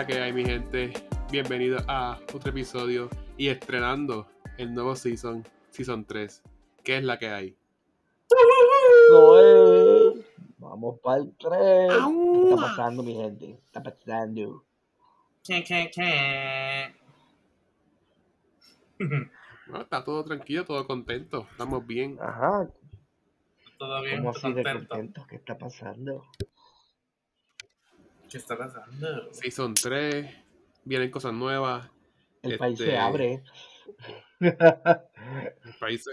la que hay, mi gente? Bienvenidos a otro episodio y estrenando el nuevo season, Season 3. ¿Qué es la que hay? Vamos para el 3. ¿Qué está pasando, mi gente? ¿Qué está pasando? ¿Qué, qué, qué? Bueno, está todo tranquilo, todo contento. Estamos bien. Ajá. ¿Todo bien? ¿Cómo así de contento? ¿Qué está pasando? ¿Qué está pasando? Season 3. Vienen cosas nuevas. El país Este- se abre. El país,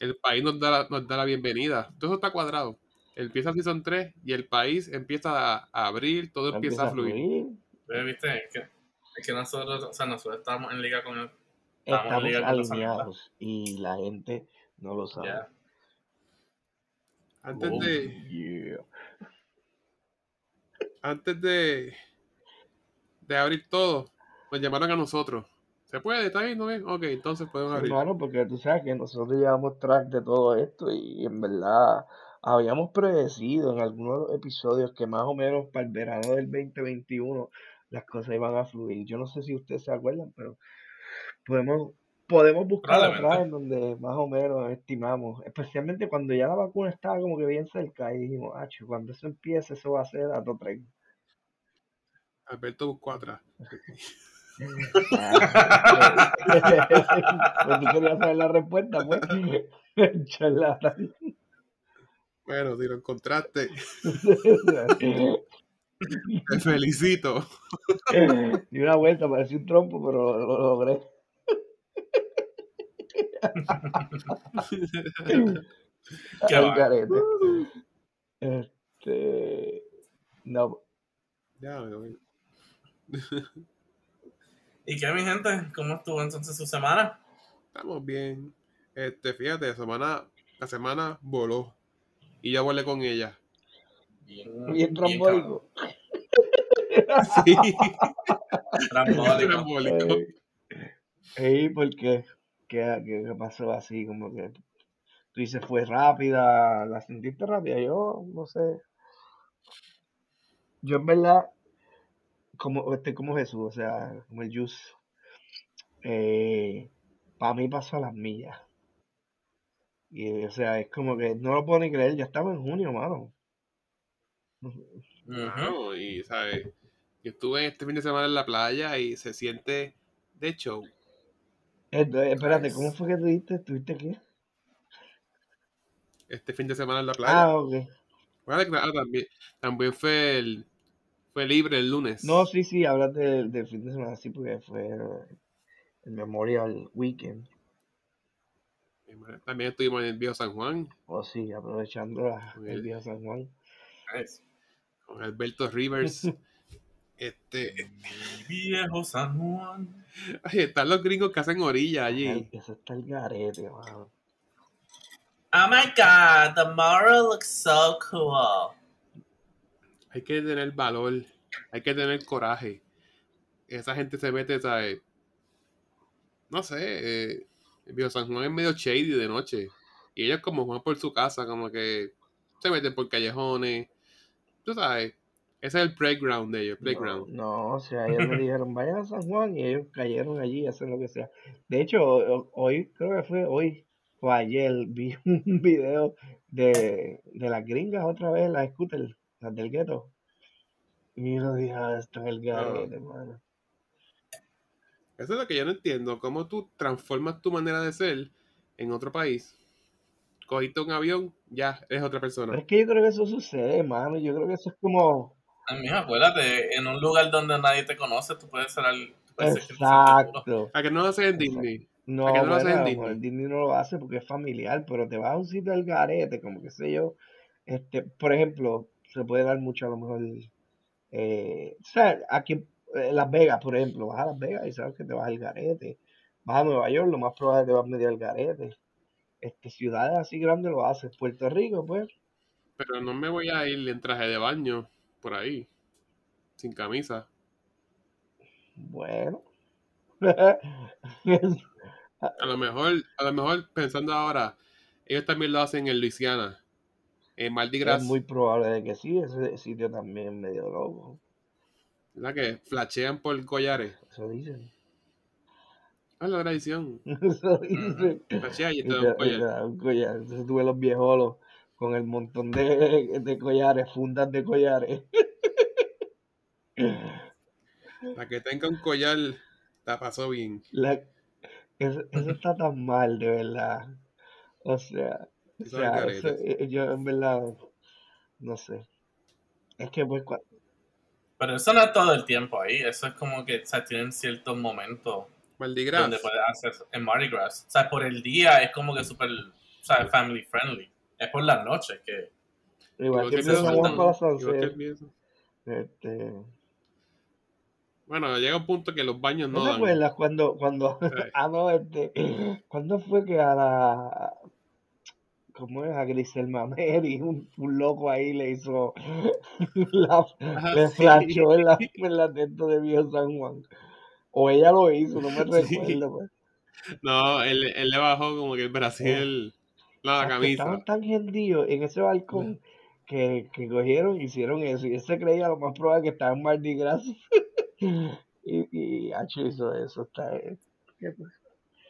el país nos, da la, nos da la bienvenida. Todo eso está cuadrado. Empieza Season 3 y el país empieza a, a abrir, todo empieza, a fluir. Pero, ¿Viste? Es que, es que nosotros, o sea, nosotros estamos en liga con él. Estamos Estamos alineados y la gente no lo sabe. Antes Oh. de, Yeah. Antes de, de abrir todo, nos llamaron a nosotros. ¿Se puede? ¿Está bien? ¿No bien? Ok, entonces podemos abrir. hermano, porque tú sabes que nosotros llevamos track de todo esto y en verdad habíamos predecido en algunos episodios que más o menos para el verano del 2021 las cosas iban a fluir. Yo no sé si ustedes se acuerdan, pero podemos, podemos buscar atrás en donde más o menos estimamos, especialmente cuando ya la vacuna estaba como que bien cerca y dijimos, ah, cuando eso empiece, eso va a ser a todo tren. Alberto buscó atrás. Pues tú querías saber la respuesta, pues. Bueno, si lo encontraste, te felicito. Di una vuelta, parecía un trompo, pero lo, lo logré. Qué va. garete. Este. No, Ya, voy. ¿Y qué, mi gente? ¿Cómo estuvo entonces su semana? Estamos bien. Este, fíjate, la semana, la semana voló. Y ya volé con ella. Bien, bien trombólico. Sí, Trambólico. trambólico. Ey, ¿por qué? ¿Qué, qué, pasó así? Como que tú dices, fue rápida, la sentiste rápida. Yo no sé. Yo en verdad, como, este, como Jesús, o sea, como el Jus, eh, para mí pasó a las millas. Y, o sea, es como que no lo puedo ni creer, ya estamos en junio, mano. Ujú. Claro, y, ¿sabes? Yo estuve este fin de semana en la playa y se siente de show. Eh, espérate. ¿cómo fue que tú dijiste? ¿Estuviste aquí? Este fin de semana en la playa. Ah, ok. Bueno, claro, también, también fue el fue libre el lunes. No, sí, sí, hablas del del fin de semana, sí, porque fue el Memorial Weekend. También estuvimos en el Viejo San Juan O sí, aprovechando la- el de San Juan. Con Alberto Rivers. este, Viejo San Juan. ay, están los gringos que hacen orilla Ay, allí. Eso está el garete, mano. Oh my god, the Moro looks so cool. Hay que tener valor, hay que tener coraje. Esa gente se mete, ¿sabes? No sé, eh, el Viejo San Juan es medio shady de noche. Y ellos como van por su casa, como que se meten por callejones. Tú sabes, ese es el playground de ellos, playground. No, no, o sea, ellos me dijeron, vayan a San Juan y ellos cayeron allí, hacen lo que sea. De hecho, ho- hoy, creo que fue hoy o ayer, vi un video de, de las gringas otra vez, las scooters, las del gueto. Y yo dije, ah, esto es el garete, mano. Eso es lo que yo no entiendo. ¿Cómo tú transformas tu manera de ser en otro país? Cogiste un avión, ya eres otra Pero persona. es que yo creo que eso sucede, mano. Yo creo que eso es como. Amigo, acuérdate, en un lugar donde nadie te conoce, tú puedes ser al. Exacto. ¿A que no lo haces en. Disney? No, ¿A que no lo haces en Disney? el Disney no lo hace porque es familiar, pero te vas a un sitio del garete, como que sé yo. Este, por ejemplo, se puede dar mucho a lo mejor. Eh, o sea, aquí en Las Vegas, por ejemplo, vas a Las Vegas y sabes que te vas al garete. Vas a Nueva York, lo más probable es que te vas medio al garete. Este, ciudades así grandes lo haces. Puerto Rico, pues, Pero no me voy a ir en traje de baño por ahí, sin camisa. bueno. A lo mejor, a lo mejor pensando ahora, ellos también lo hacen en Luisiana. En Mardi Gras. Es muy probable de que sí, ese sitio también es medio loco. La que flashean por collares. Eso dicen. Ah, la tradición. Eso dicen. Flashea y te te, da y un te collar. da un collar. Entonces tuve los viejolos con el montón de, de collares, fundas de collares. La que tenga un collar, la pasó bien. La- eso, eso está tan mal, de verdad. O sea, o sea, eso, eh, yo en verdad, no sé. Es que pues cua- Pero eso no es todo el tiempo ahí. Eso es como que o sea, tienen ciertos momentos Mardi donde Gras. puedes hacer en Mardi Gras. O sea, por el día es como que súper, o sea, family friendly. Es por las noches que... igual que mío. este, Bueno, llega un punto que los baños ¿No no te dan. acuerdas cuando, cuando, ah no, este, cuándo fue que a la, ¿cómo es? A Grisel Mameri, un, un loco ahí le hizo, la, Ah, le sí. flashó en la, en la testa de Viejo San Juan. O ella lo hizo, no me Sí. recuerdo. Pues. No, él, él le bajó como que el Brasil, la Hasta camisa. estaban tan hendidos en ese balcón que, que cogieron y hicieron eso. Y él se creía lo más probable que estaba en Mardi Gras. y, y Hacho hizo eso. Está, eh, pues,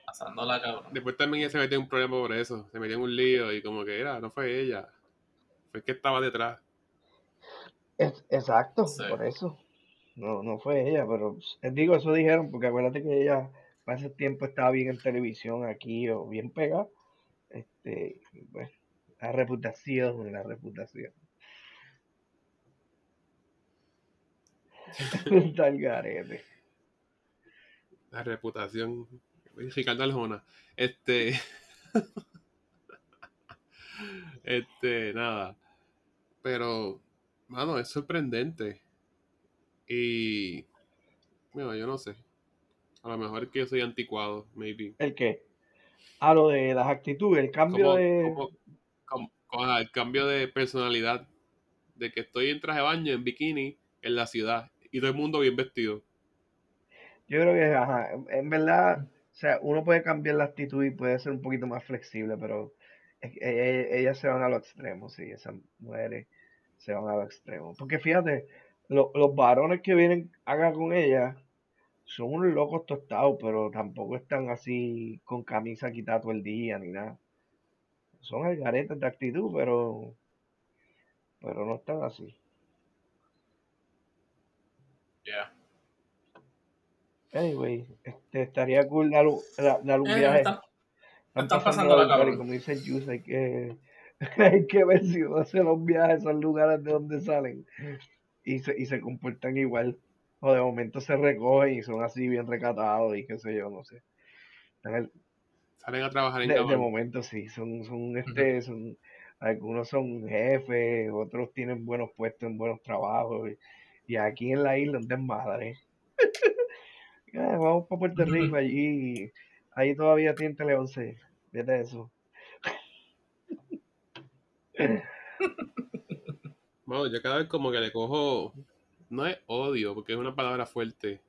Pasando la cabrón. Después también ella se metió en un problema por eso. Se metió en un lío y como que era, no fue ella. Fue el que estaba detrás. Es- exacto, Sí. por eso. No, no fue ella, pero eh, digo, eso dijeron, porque acuérdate que ella para ese tiempo estaba bien en televisión aquí o bien pegada. Este, pues, la reputación, la reputación. El garete. La reputación. Ricardo Aljona. Este. este, nada. Pero, mano, es sorprendente. Y. Bueno, yo no sé. A lo mejor es que yo soy anticuado, maybe. ¿El qué? Ah, lo de las actitudes, el cambio Como, de... como, como- el cambio de personalidad. De que estoy en traje de baño, en bikini, en la ciudad. Y todo el mundo bien vestido. Yo creo que, ajá, en- verdad, o sea, uno puede cambiar la actitud y puede ser un poquito más flexible, pero es que e- e- ellas se van a los extremos, sí, esas mujeres se van a los extremos. Porque fíjate, lo- los varones que vienen acá con ellas son unos locos tostados, pero tampoco están así con camisa quitada todo el día ni nada. Son algaretes de actitud, pero, pero no están así. Yeah. Anyway, este, estaría cool dar, un- dar- dar un Eh, viaje. están- Están pasando la y cabrón. como dice Juice, hay que, hay que ver si uno hace los viajes a esos lugares de donde salen y se, y se comportan igual. O de momento se recogen y son así bien recatados y qué sé yo, no sé. El- Salen a trabajar en de, de momento sí, son, son este, son, algunos son jefes, otros tienen buenos puestos en buenos trabajos y, y aquí en la isla un desmadre. Ah, vamos para Puerto Rico allí, ahí todavía tienen Tele 11, fíjate eso. Bueno, yo cada vez como que le cojo, no es odio, porque es una palabra fuerte,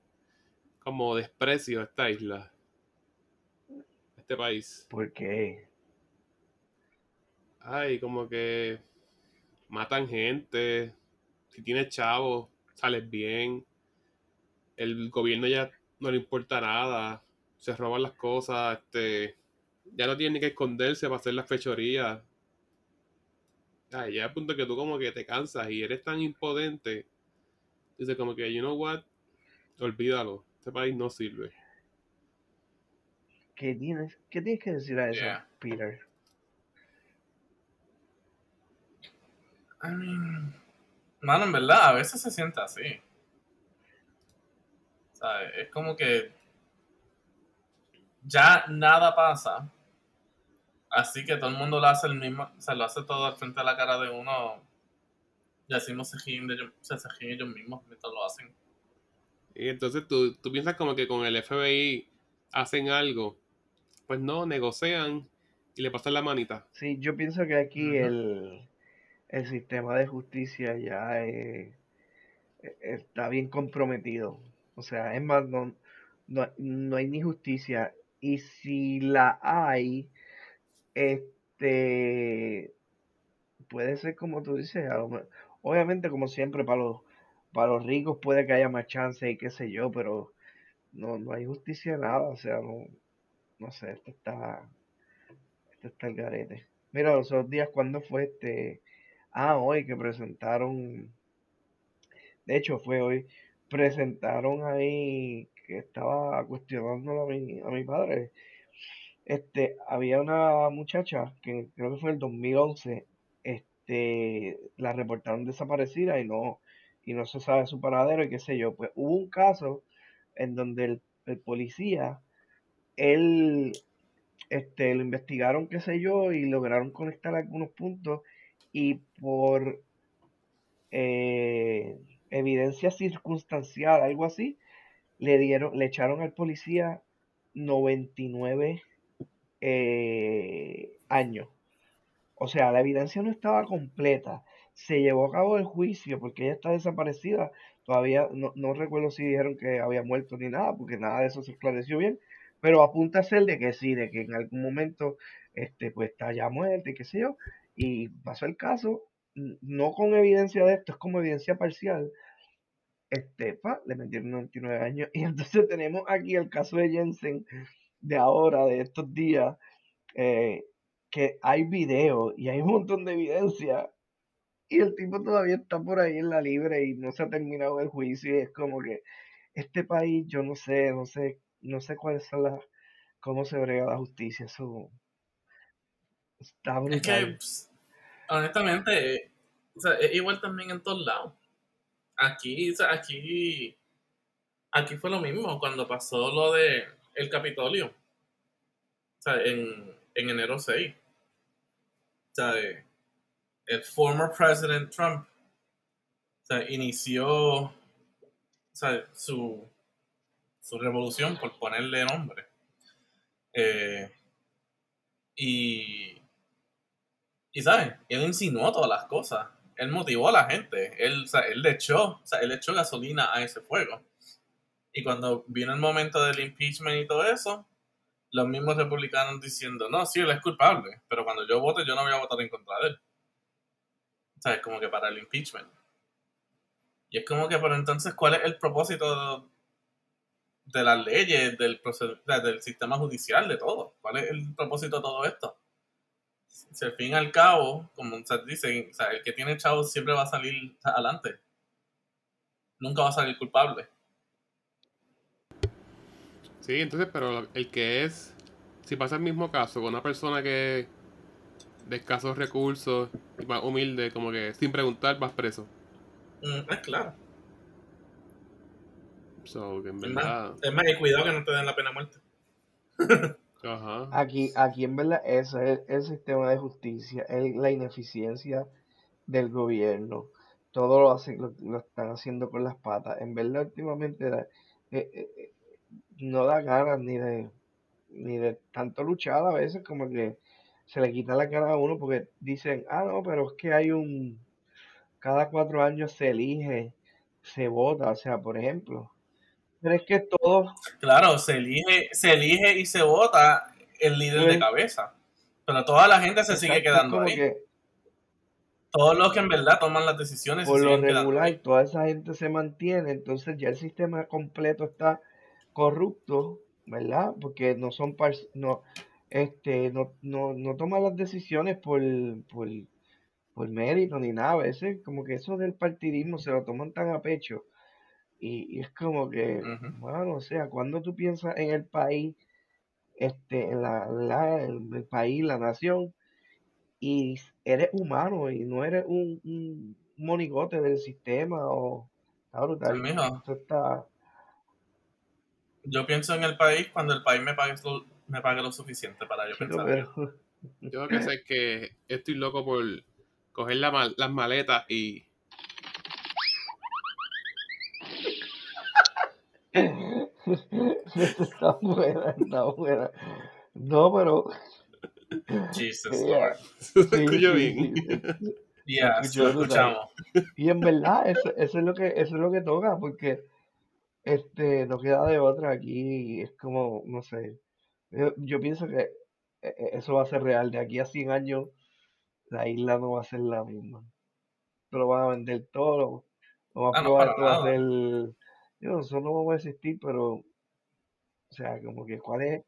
como desprecio a esta isla, a este país. ¿Por qué? Ay, como que matan gente, si tienes chavos, sales bien, el gobierno ya no le importa nada, se roban las cosas, este, ya no tienen ni que esconderse para hacer las fechorías. Ay, ya al punto que tú como que te cansas y eres tan impotente. Dices como que, you know what, olvídalo, este país no sirve. ¿Qué tienes, qué tienes que decir a eso, Yeah. Peter? I mean, mano, en verdad, a veces se siente así. ¿Sabes? Es como que ya nada pasa. Así que todo el mundo lo hace el mismo, o sea, lo hace todo al frente de la cara de uno. Y así no se ríen de ellos, se, se ríen ellos mismos mientras lo hacen. Y entonces tú, tú piensas como que con el FBI hacen algo. Pues no, negocian y le pasan la manita. Sí, yo pienso que aquí el, el sistema de justicia ya eh, está bien comprometido. O sea, es más, no, no, no hay ni justicia. Y si la hay, este puede ser como tú dices, a lo me- obviamente como siempre para los para los ricos puede que haya más chance y qué sé yo, pero no, no hay justicia de nada, o sea, no, no sé, esto está, esto está el garete. Mira, los días, ¿cuándo fue este? Ah, hoy que presentaron, de hecho fue hoy, presentaron ahí que estaba cuestionándolo a mi, a mi padre. Este, había una muchacha que creo que fue el 2011, este, la reportaron desaparecida y no, y no se sabe su paradero y qué sé yo. Pues hubo un caso en donde el, el policía, él, este, lo investigaron, qué sé yo, y lograron conectar algunos puntos y por eh, evidencia circunstancial, algo así, le dieron, le echaron al policía 99 eh, años. O sea, la evidencia no estaba completa. Se llevó a cabo el juicio porque ella está desaparecida. Todavía no, no recuerdo si dijeron que había muerto ni nada, porque nada de eso se esclareció bien. Pero apunta a ser de que sí, de que en algún momento este, pues está ya muerta y qué sé yo. Y pasó el caso, no con evidencia de esto, es como evidencia parcial. Este, pa, le metieron 99 años. Y entonces tenemos aquí el caso de Jensen de ahora, de estos días, eh, que hay videos y hay un montón de evidencia y el tipo todavía está por ahí en la libre y no se ha terminado el juicio y es como que este país yo no sé, no sé, no sé cuáles son las, cómo se brega la justicia, eso está Es que, brutal. pues, honestamente, o sea, es igual también en todos lados. Aquí, o sea, aquí, aquí fue lo mismo cuando pasó lo de el Capitolio. O sea, en, en enero 6. El former president Trump inició su, su revolución por ponerle nombre. Eh, y, y, ¿sabes? Él insinuó todas las cosas. Él motivó a la gente. Él, él le echó, él echó gasolina a ese fuego. Y cuando vino el momento del impeachment y todo eso, los mismos republicanos diciendo, no, sí, él es culpable, pero cuando yo vote, yo no voy a votar en contra de él. ¿Sabes? Como que para el impeachment. Y es como que, pero entonces, ¿cuál es el propósito de las leyes, del, proced- del sistema judicial, de todo? ¿Cuál es el propósito de todo esto? Si al fin y al cabo, como se dice, o sea, el que tiene chavos siempre va a salir adelante. Nunca va a salir culpable. Sí, entonces, pero el que es, si pasa el mismo caso con una persona que de escasos recursos y más humilde, como que sin preguntar vas preso. Mm, es claro. So, que en Es más, es más, y cuidado que no te den la pena de muerte. ajá. Aquí, aquí en verdad ese es el sistema de justicia, es la ineficiencia del gobierno. Todo lo, hacen, lo, lo están haciendo con las patas. En verdad, últimamente eh, eh, no da ganas ni de, ni de tanto luchar a veces, como que se le quita la cara a uno porque dicen, ah, no, pero es que hay un, cada cuatro años se elige, se vota, o sea, por ejemplo. Pero es que todos, Claro, se elige, se elige y se vota el líder de cabeza. Pero toda la gente se sigue exacto, quedando ahí. que Todos los que en verdad toman las decisiones se por lo siguen quedando regular ahí. toda esa gente se mantiene, entonces ya el sistema completo está corrupto, ¿verdad? Porque no son par- no este no, no, no toman las decisiones por, por, por mérito ni nada, a veces como que eso del partidismo se lo toman tan a pecho y, y es como que, bueno, o sea, cuando tú piensas en el país, este, en la, la- el, el país, la nación, y eres humano y no eres un, un monigote del sistema o está brutal. Esto está, yo pienso en el país cuando el país me pague lo, me pague lo suficiente para yo chico, pensar. Yo lo que sé es que estoy loco por coger la mal- las maletas y Esto está buena, está buena. No, pero Jesus Yeah. Lord. sí, sí, bien. sí, sí. Yeah, escuchó lo escuchamos. Y en verdad, eso, eso es lo que, eso es lo que toca, porque este no queda de otra aquí, es como, no sé, yo, yo pienso que eh, eh, eso va a ser real, de aquí a 100 años la isla no va a ser la misma. Pero van a vender todo, Lo más Ah, no, probable para esto va a nada. ser. Yo, nosotros no vamos a existir, pero. O sea, como que, ¿cuál es?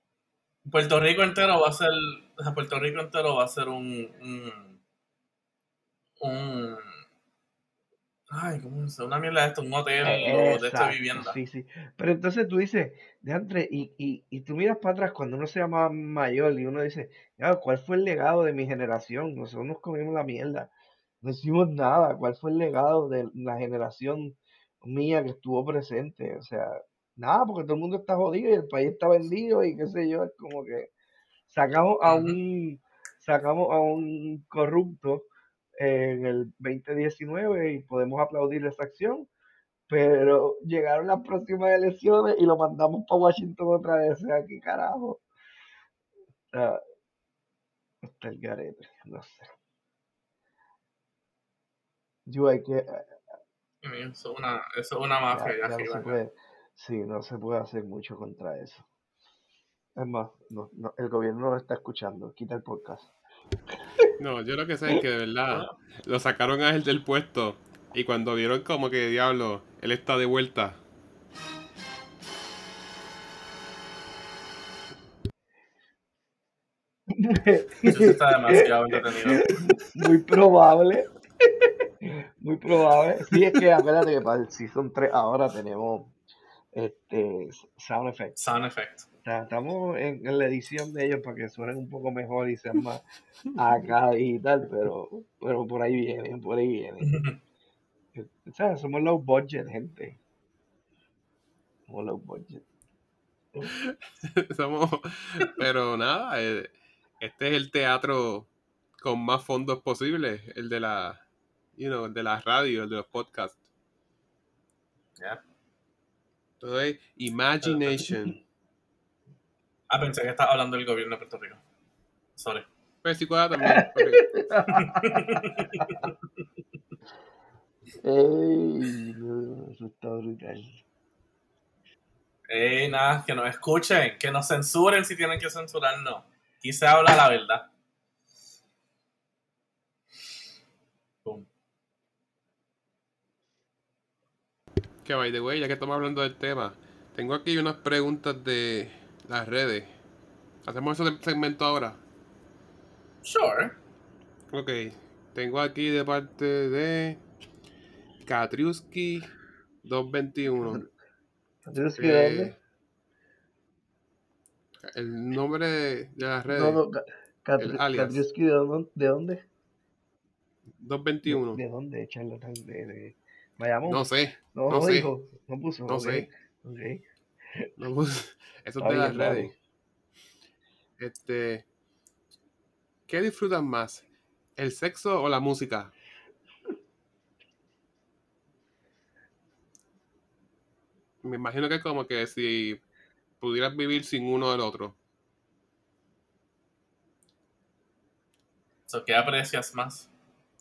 Puerto Rico entero va a ser. o sea, Puerto Rico entero va a ser un. un. un- ay, ¿cómo se Una mierda de esto, un hotel Eh, de esta vivienda. Sí, sí. Pero entonces tú dices, de y, y, y tú miras para atrás cuando uno se llama mayor y uno dice, ¿cuál fue el legado de mi generación? Nosotros nos comimos la mierda. No hicimos nada. ¿Cuál fue el legado de la generación mía que estuvo presente? O sea, nada, porque todo el mundo está jodido y el país está vendido y qué sé yo, es como que sacamos a un sacamos a un corrupto en el 2019 y podemos aplaudir esa acción, pero llegaron las próximas elecciones y lo mandamos para Washington otra vez. O sea, ¿qué carajo? Está, está el garete, no sé. Yo hay que, Eso es una, eso es una mafia ya, no se arriba. puede, sí, no se puede hacer mucho contra eso. Es más, no, no, el gobierno no lo está escuchando. Quita el podcast. No, yo lo que sé es que de verdad lo sacaron a él del puesto y cuando vieron como que diablo, él está de vuelta. Eso está demasiado entretenido. Muy probable. Muy probable. Sí, es que acuérdate que para el Season 3 ahora tenemos este sound effects. Sound effect. Estamos en, en la edición de ellos para que suenen un poco mejor y sean más acá y tal, pero, pero por ahí vienen, por ahí vienen. O sea, somos low budget, gente. Somos low budget. Somos, pero nada, eh, este es el teatro con más fondos posibles, el de la, you know, el de la radio, el de los podcasts. Ya. Todo es imagination. Ah, pensé que estaba hablando del gobierno de Puerto Rico. Sorry. Pero sí también. Ey, no, eso está brutal. Ey, nada, que nos escuchen, que nos censuren si tienen que censurarnos. Aquí se habla la verdad. Boom. Que by the way, ya que estamos hablando del tema, tengo aquí unas preguntas de las redes. ¿Hacemos ese segmento ahora? Sure. Ok, tengo aquí de parte de Katriuski 221. ¿Tienes que de dónde? Eh, el nombre de, las redes, No. Katriuski, ¿de dónde? ¿De dónde? ¿De, 221. de dónde, charlatán? De, de Bayamón. No sé, no, no no sé. dijo, no puso. no sé. ok. no puse- eso es Está de las redes. Este, ¿qué disfrutan más? ¿El sexo o la música? Me imagino que es como que si pudieras vivir sin uno del otro. So, ¿Qué aprecias más?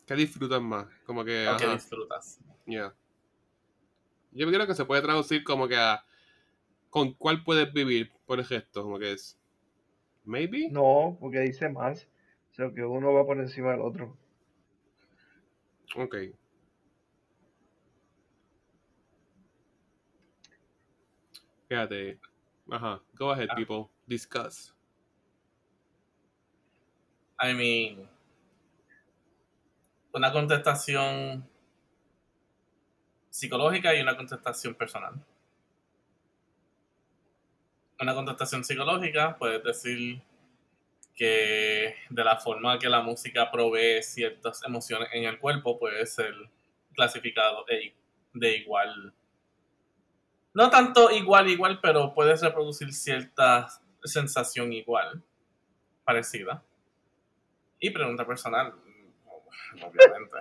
¿Qué disfrutan más? Como que, ¿O qué disfrutas? yeah. Yo creo que se puede traducir como que a con cuál puedes vivir por el gesto, como que es maybe. No, porque dice más. O sea, que uno va por encima del otro. Ok. Fíjate. Ajá. Go ahead, Ah. people. Discuss. I mean, una contestación psicológica y una contestación personal. Una contestación psicológica, puedes decir que de la forma que la música provee ciertas emociones en el cuerpo puede ser clasificado de, de igual. No tanto igual, igual, pero puedes reproducir cierta sensación igual, parecida. Y pregunta personal, obviamente.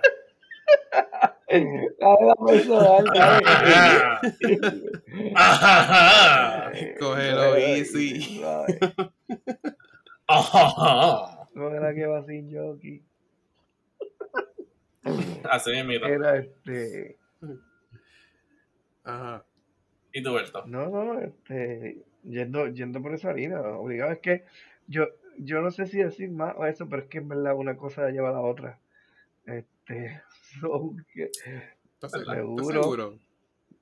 Cógelo easy. suave. No era que va sin jockey. Así mira. Era este. Ajá. ¿Y tú, Berto? No, no, este. Yendo, yendo por esa línea, obligado. Es que yo, yo no sé si decir más o eso, pero es que en verdad una cosa lleva a la otra. Este. so, que ¿Estás, se- ¿Verdad? estás Seguro. seguro?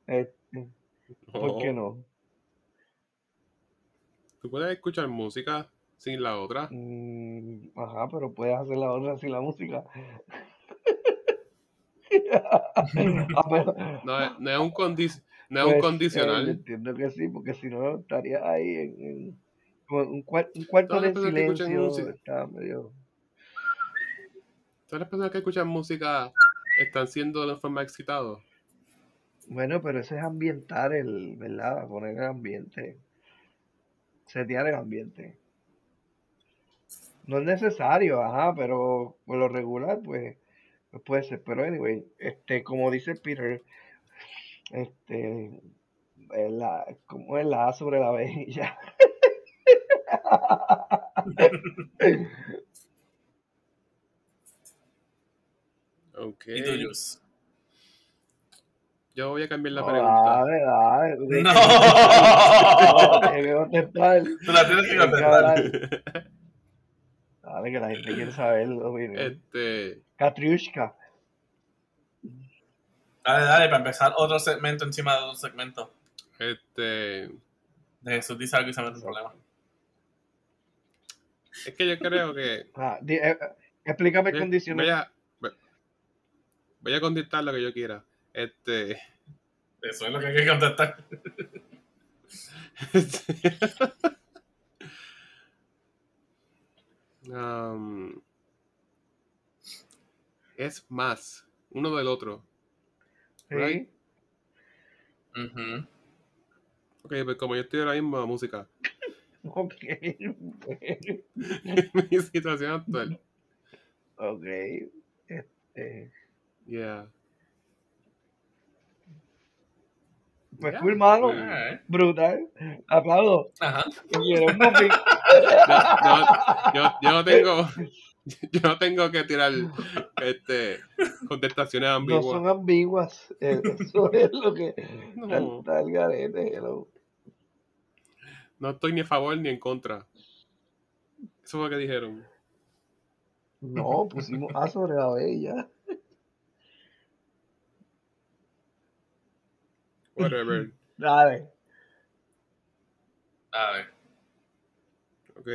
Este, ¿Por qué No. ¿Tú puedes escuchar música sin la otra? Mm, ajá, pero puedes hacer la otra sin la música. Ah, No, es- no es un, condi- no es un pues, eh, yo condicional. entiendo que sí, porque si no estarías ahí en, un, cuar- un cuarto de silencio. Está medio. Todas las personas que escuchan música están siendo de forma excitados. Bueno, pero eso es ambientar el, ¿verdad? Poner el ambiente. Setear el ambiente. No es necesario, ajá, pero por lo regular, pues, pues puede ser. Pero anyway, este, como dice Peter, este, es la, como es la A sobre la B y ya. Ok. ¿Y tú, Jus? Yo voy a cambiar la No, pregunta. dale, dale. tú tienes ¡No! que-. Tú la tienes que contestar. Dale, que la gente quiere saber la opinión. Este, Katriushka. Dale, dale, para empezar otro segmento encima de otro segmento. este, De Jesús dice algo y se mete un problema. es que yo creo que Ah, di- eh, eh, explícame a- condiciones. Voy a contestar lo que yo quiera. Este, Eso es lo que hay que contestar. um, es más uno del otro. Sí. right. Ujú. Ok, pues como yo estoy ahora mismo a música, Ok. mi situación actual. ok. Este, Yeah. pues. Pues, Alright. Brutal. Aplaudo. Ajá. Yo, yo, yo no tengo yo no tengo que tirar este contestaciones No ambiguas. son ambiguas. Eh, Eso es lo que. No. Está, el garete, hello. No estoy ni a favor ni en contra. Eso fue lo que dijeron. No, pusimos A sobre la B y ya. Whatever. Dale. A ver. Ok.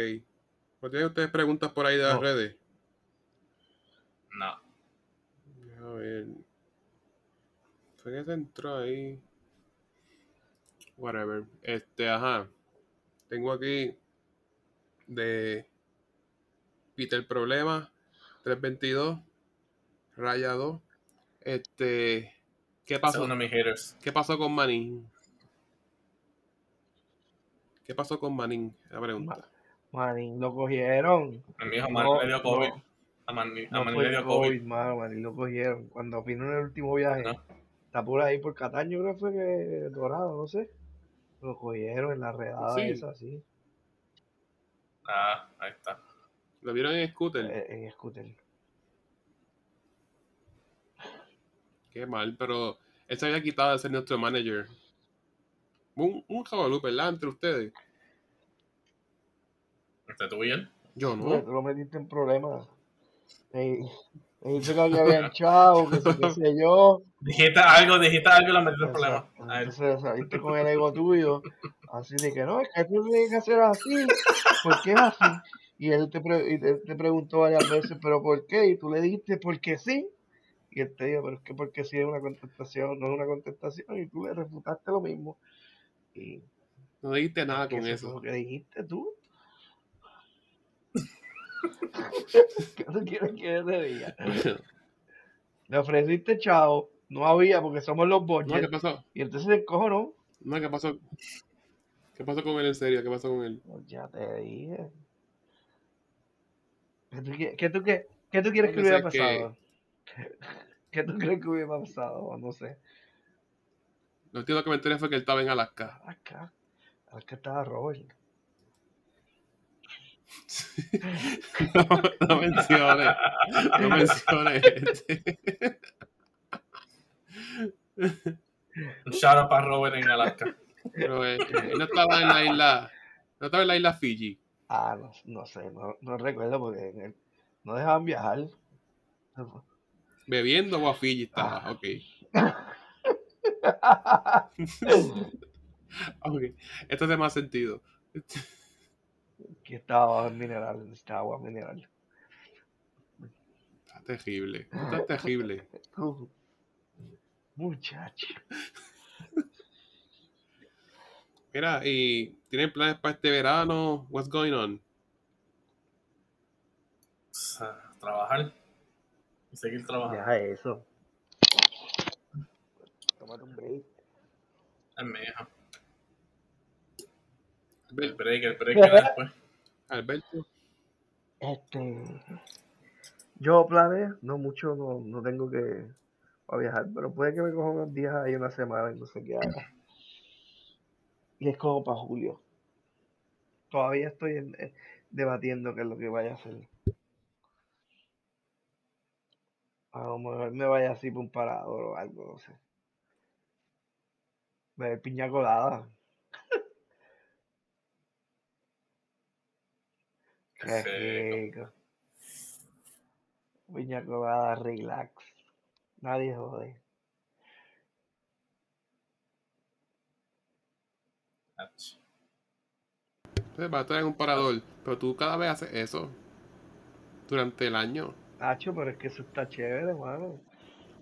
¿No tienen ustedes preguntas por ahí de las No. redes? No. A ver. Fue que se entró ahí. Whatever. Este, ajá. Tengo aquí de Peter Problema 322 Raya 2. Este, ¿qué pasó? uno de mis haters. ¿Qué pasó con Manning? ¿Qué pasó con Manning? La pregunta. Manín, lo cogieron. Mi hijo No, le dio COVID. no. A Manny, a No fue le dio COVID. COVID, mano, Manín lo cogieron. Cuando vino en el último viaje, No. está por ahí por Cataño, creo que fue que Dorado, no sé. Lo cogieron en la redada Sí. esa, así, Ah, ahí está. ¿Lo vieron en scooter? eh, en scooter. Qué mal, pero él se había quitado de ser nuestro manager. Un, un jabalú, ¿verdad? Entre ustedes. Este tú él. Yo no. tú lo metiste en problemas. Me, me dice que había chavo, que sé, yo. Dijiste algo, dijiste algo y lo metiste en problemas. Exacto. A ver. Entonces saliste con el ego tuyo, así de que no, es que tú tienes que hacer así, ¿por qué es así? Y él te, pre- y te, te preguntó varias veces, ¿pero por qué? Y tú le dijiste, porque sí. Y él te dijo, pero es que porque sí es una contestación, no es una contestación, y tú le refutaste lo mismo. Y No dijiste nada con eso eso. lo que dijiste tú. ¿Qué tú quieres que yo te diga? Le ofreciste chavo, no había porque somos los No, budget, ¿qué pasó? y entonces el cojo no. No, ¿qué pasó? ¿Qué pasó con él en serio? ¿Qué pasó con él? Pues ya te dije. ¿Qué tú, qué tú, qué, tú quieres que hubiera que- pasado? ¿Qué tú crees que hubiera pasado? No sé. Lo último que me enteré fue que él estaba en Alaska. Acá. Acá estaba Robert. no, no menciones. No menciones. Un shout out para Robert en Alaska. Pero eh, él no estaba en la isla. No estaba en la isla Fiji. Ah, no, no sé, no, no recuerdo porque en el- no dejaban viajar. Bebiendo o a Fiji estaba. Ah. Ok. Ok, esto hace más sentido. que estaba agua mineral, necesitaba agua mineral. Está terrible. Esto es terrible. Muchacho. Mira, ¿y tienen planes para este verano? What's going on? Sea, trabajar y seguir trabajando. Deja eso. Tómate un break. Es. El break, el break que después. Alberto. Este. Yo planes, no mucho, no, no tengo que a viajar, pero puede que me coja unos días ahí, una semana, y no sé qué haga. Y es como para julio. Todavía estoy en- eh, debatiendo qué es lo que vaya a hacer. A lo mejor me vaya así por un parador o algo, no sé. Beber piña colada. Qué rico. Piña colada, relax. Nadie jode. Entonces vas a estar en un parador. Pero tú cada vez haces eso. Durante el año. Nacho, pero es que eso está chévere, mano.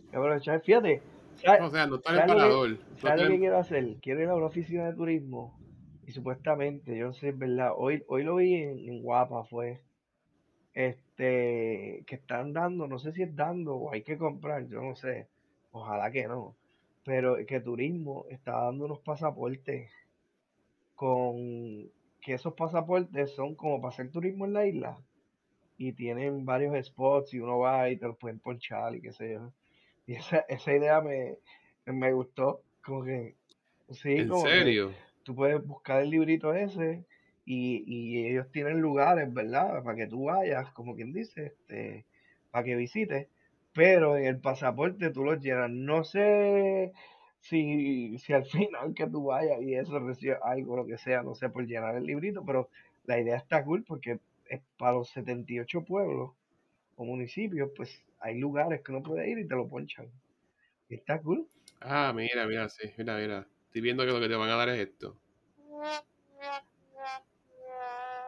Aprovechar. Fíjate, ¿sabes, O sea, no estar en el ¿sabes lo que- parador. no ¿sabes lo que quiero hacer? Quiero ir a una oficina de turismo y supuestamente, yo no sé, es verdad, hoy, hoy lo vi en, en Guapa, fue, este, que están dando, no sé si es dando o hay que comprar, yo no sé, ojalá que no, pero que turismo está dando unos pasaportes con, que esos pasaportes son como para hacer turismo en la isla y tienen varios spots y uno va y te los pueden ponchar y qué sé yo. Y esa, esa idea me, me gustó, como que, sí, ¿En como que serio? tú puedes buscar el librito ese y, y ellos tienen lugares, ¿verdad? Para que tú vayas, como quien dice, este, para que visites, pero en el pasaporte tú lo llenas. No sé si, si al final que tú vayas y eso recibes algo, lo que sea, no sé, por llenar el librito, pero la idea está cool porque para los 78 pueblos o municipios, pues hay lugares que uno puede ir y te lo ponchan. Y está cool. Ah, mira, mira, sí. Mira, mira. Estoy viendo que lo que te van a dar es esto.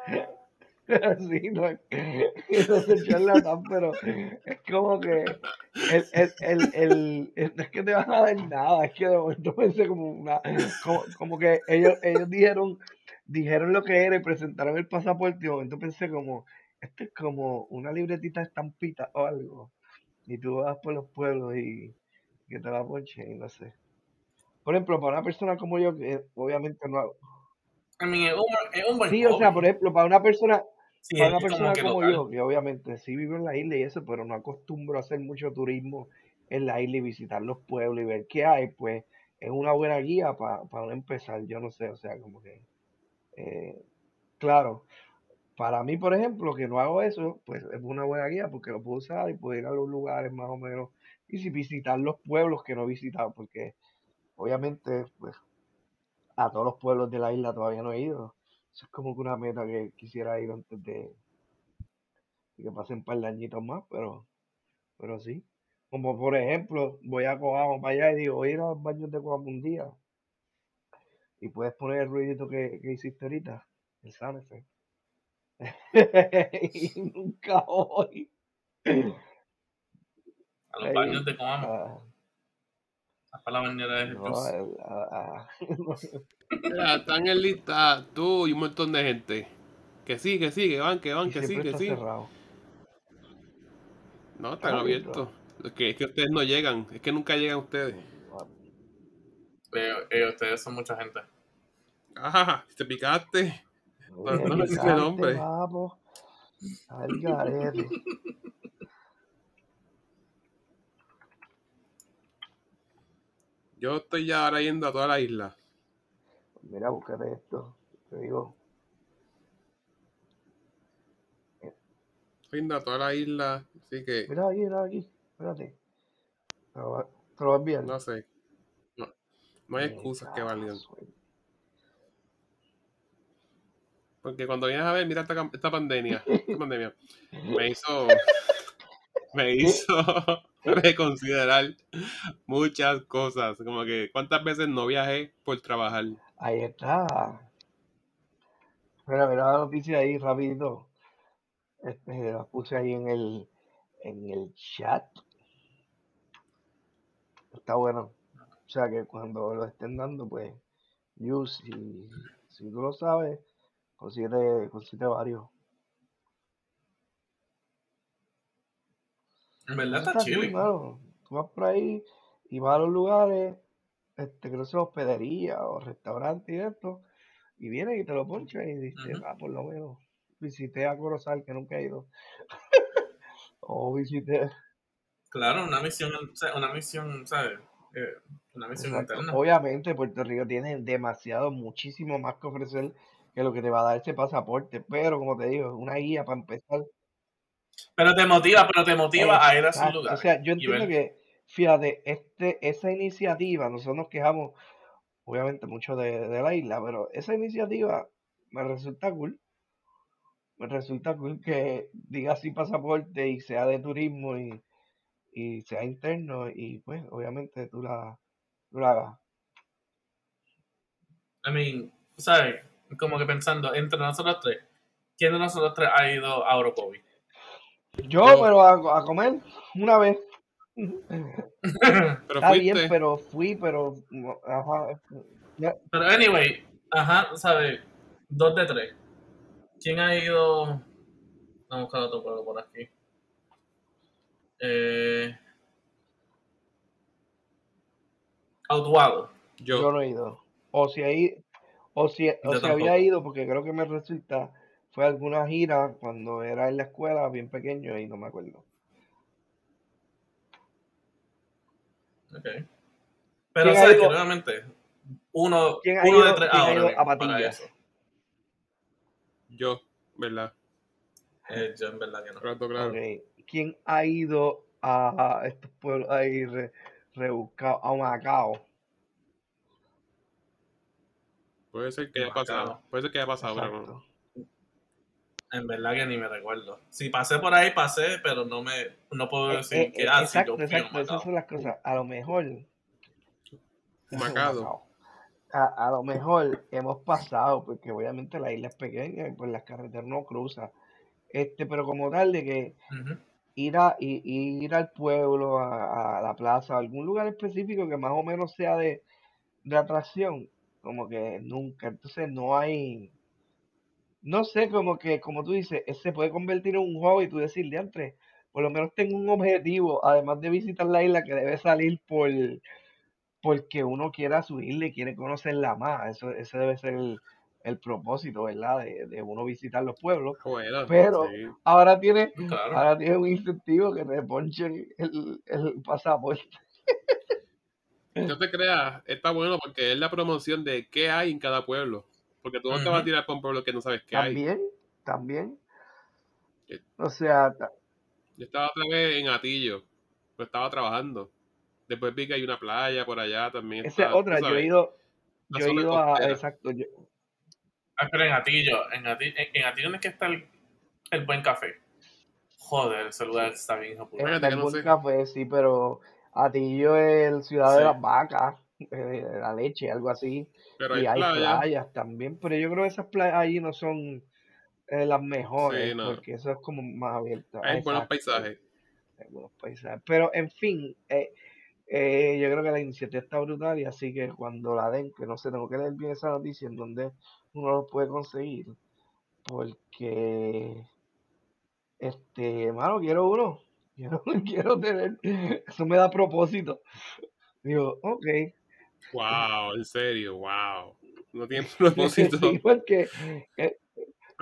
Sí, no, es- no es charlatán, pero es como que el, el, el, el, el- no es que te van a dar nada, es que de momento pensé como una, como, como que ellos, ellos dijeron, dijeron lo que era y presentaron el pasaporte y de momento pensé como, esto es como una libretita estampita o algo, y tú vas por los pueblos y que te la ponchen y no sé. Por ejemplo, para una persona como yo, que obviamente no... I mean, es un, es un buen Sí, o sea, por ejemplo, para una persona, Sí, para una como persona como yo, que obviamente sí vivo en la isla y eso, pero no acostumbro a hacer mucho turismo en la isla y visitar los pueblos y ver qué hay, pues es una buena guía para uno empezar, yo no sé, o sea, como que, eh, claro, para mí, por ejemplo, que no hago eso, pues es una buena guía porque lo puedo usar y puedo ir a los lugares más o menos y si visitar los pueblos que no he visitado, porque obviamente, pues a todos los pueblos de la isla todavía no he ido. Eso es como que una meta que quisiera ir antes de, que pasen un par de añitos más, pero, pero sí. Como por ejemplo, voy a Coamo para allá y digo, voy a ir a los baños de Coamo un día. Y puedes poner el ruidito que, que hiciste ahorita, el sound effect. y nunca voy. A los baños Ay, de Coamo. ah, Para la bañera de Jesús. ah, ah, están en lista tú y un montón de gente. Que sí, que sí, que van, que van, que sí, que sí. cerrado. No, están Está abierto. abiertos. Es que, es que ustedes no llegan. Es que nunca llegan ustedes. Eh, ustedes son mucha gente. Ajá, si te picaste. Oye, no le dice picante, nombre. papo. Al garete. Yo estoy ya ahora yendo a toda la isla. Mira, búscate esto. Te digo. Estoy yendo a toda la isla. Así que, Mira aquí, mira aquí. Espérate. Te lo, te lo voy a enviar. no sé. No, hay excusas que valgan. Porque cuando vienes a ver, mira esta pandemia. Esta pandemia. Me hizo. Me hizo. reconsiderar muchas cosas. Como que, ¿cuántas veces no viajé por trabajar? Ahí está. Mira, mira la noticia ahí rapidito. Este, la puse ahí en el, en el chat. Está bueno. O sea que cuando lo estén dando, pues, you, si, si tú lo sabes, consíguete, consíguete varios. En verdad está está chile. mano. Tú vas por ahí y vas a los lugares, este, creo que son hospederías o restaurantes y esto, y vienes y te lo ponchan y dices, Ujú. ah, por lo menos visité a Corozal, que nunca he ido. o visité, Claro, una misión, una misión, ¿sabes? Eh, una misión. Obviamente Puerto Rico tiene demasiado, muchísimo más que ofrecer que lo que te va a dar ese pasaporte, pero como te digo, es una guía para empezar. Pero te motiva, pero te motiva a ir a esos Exacto. O sea, yo entiendo que, fíjate, este, esa iniciativa, nosotros nos quejamos, obviamente, mucho de, de la isla, pero esa iniciativa me resulta cool. Me resulta cool que diga así pasaporte y sea de turismo y, y sea interno y pues obviamente tú la, tú la hagas. I mean, ¿sabes? Como que pensando, entre nosotros tres, ¿quién de nosotros tres ha ido a Orocovi? Yo, Yo. pero a, a comer una vez. Pero Está bien, fuiste. pero fui, pero ajá, Pero anyway, ajá, ¿sabes? Dos de tres. ¿Quién ha ido? Vamos a buscar otro juego por aquí. Eh... Autuado. yo Yo. no he ido. O si ahí, o si, o si había ido, porque creo que me resulta, fue alguna gira cuando era en la escuela, bien pequeño, y no me acuerdo. Ok. Pero, ¿Quién ha ¿sabes que? Nuevamente, uno, ¿Quién ha uno de tres quién ha ahora ido a para Patillas? eso. Yo, ¿verdad? Eh, yo en verdad que no. Claro, claro. Ok. ¿Quién ha ido a estos pueblos ahí re- rebuscados, a Macao? Puede ser que haya pasado. Puede ser que haya pasado, pero no. En verdad que ni me recuerdo. Si pasé por ahí, pasé, pero no me no puedo Eh, decir eh, que eh, ah, exacto, yo exacto, esas son las cosas. A lo mejor, Macado. Macao. A, a lo mejor hemos pasado, porque obviamente la isla es pequeña y pues las carreteras no cruzan. Este, pero como tal de que. Ir a i- ir al pueblo, a, a la plaza, a algún lugar específico que más o menos sea de, de atracción, como que nunca. Entonces no hay, no sé, como que, como tú dices, eh, se puede convertir en un hobby, tú decir, diantre, por lo menos tengo un objetivo, además de visitar la isla, que debe salir por, porque uno quiera subirle quiere conocerla más. Eso, ese debe ser el propósito, ¿verdad? De, de uno visitar los pueblos. Bueno, Pero sí. ahora tiene, Claro. ahora tiene un incentivo que te ponchen el, el pasaporte. No te creas, está bueno porque es la promoción de qué hay en cada pueblo. Porque tú no te vas a tirar para un pueblo que no sabes qué hay. También, también. Eh. O sea, Yo estaba otra vez en Atillo, pero estaba trabajando. Después vi que hay una playa por allá también. esa es otra. Yo he ido, yo he ido a, costera. exacto, yo, Ah, pero en Atillo, en Atillo, en, en Atillo no es que está el, el buen café. Joder, el celular está bien hijo puta. Está el no buen sé. café, sí, pero Atillo es el ciudad de las vacas, eh, de la leche, algo así. Pero Y hay hay playa. playas también, pero yo creo que esas playas allí no son eh, las mejores, Sí, no. porque eso es como más abierto. Hay buenos paisajes. hay buenos paisajes. Pero en fin, eh, eh, yo creo que la iniciativa está brutal y así que cuando la den, que no sé, tengo que leer bien esa noticia en donde uno lo puede conseguir, porque, este, mano, quiero uno, quiero, quiero tener, eso me da propósito. Digo, ok, Wow, en serio, wow. No tiene propósito, sí, porque eh,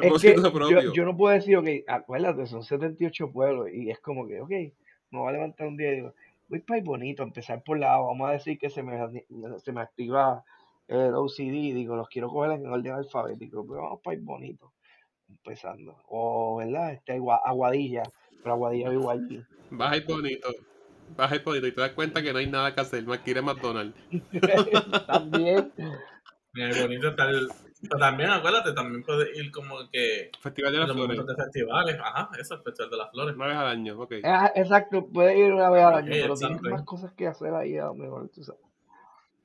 Es que yo, yo no puedo decir, ok, acuérdate, son 78 pueblos y es como que, ok, me voy a levantar un día y digo, voy para ir bonito, empezar por la A, vamos a decir que se me, se me activa el OCD, digo, los quiero coger en orden alfabético, pero vamos para ir bonito, empezando. O, ¿verdad? Este, Agua- Aguadilla, pero Aguadilla vivo allí. Vas a ir bonito. Vas a ir bonito y te das cuenta que no hay nada que hacer más que ir a McDonald's. También, Mira, bonito está el, Pero también, acuérdate, también puedes ir como que Festival de las los Flores. de festivales. Ajá, eso el Festival de las Flores. Una vez al año, ok. Ah, exacto, puedes ir una vez al año, pero tienes más cosas que hacer ahí a lo mejor, tú sabes.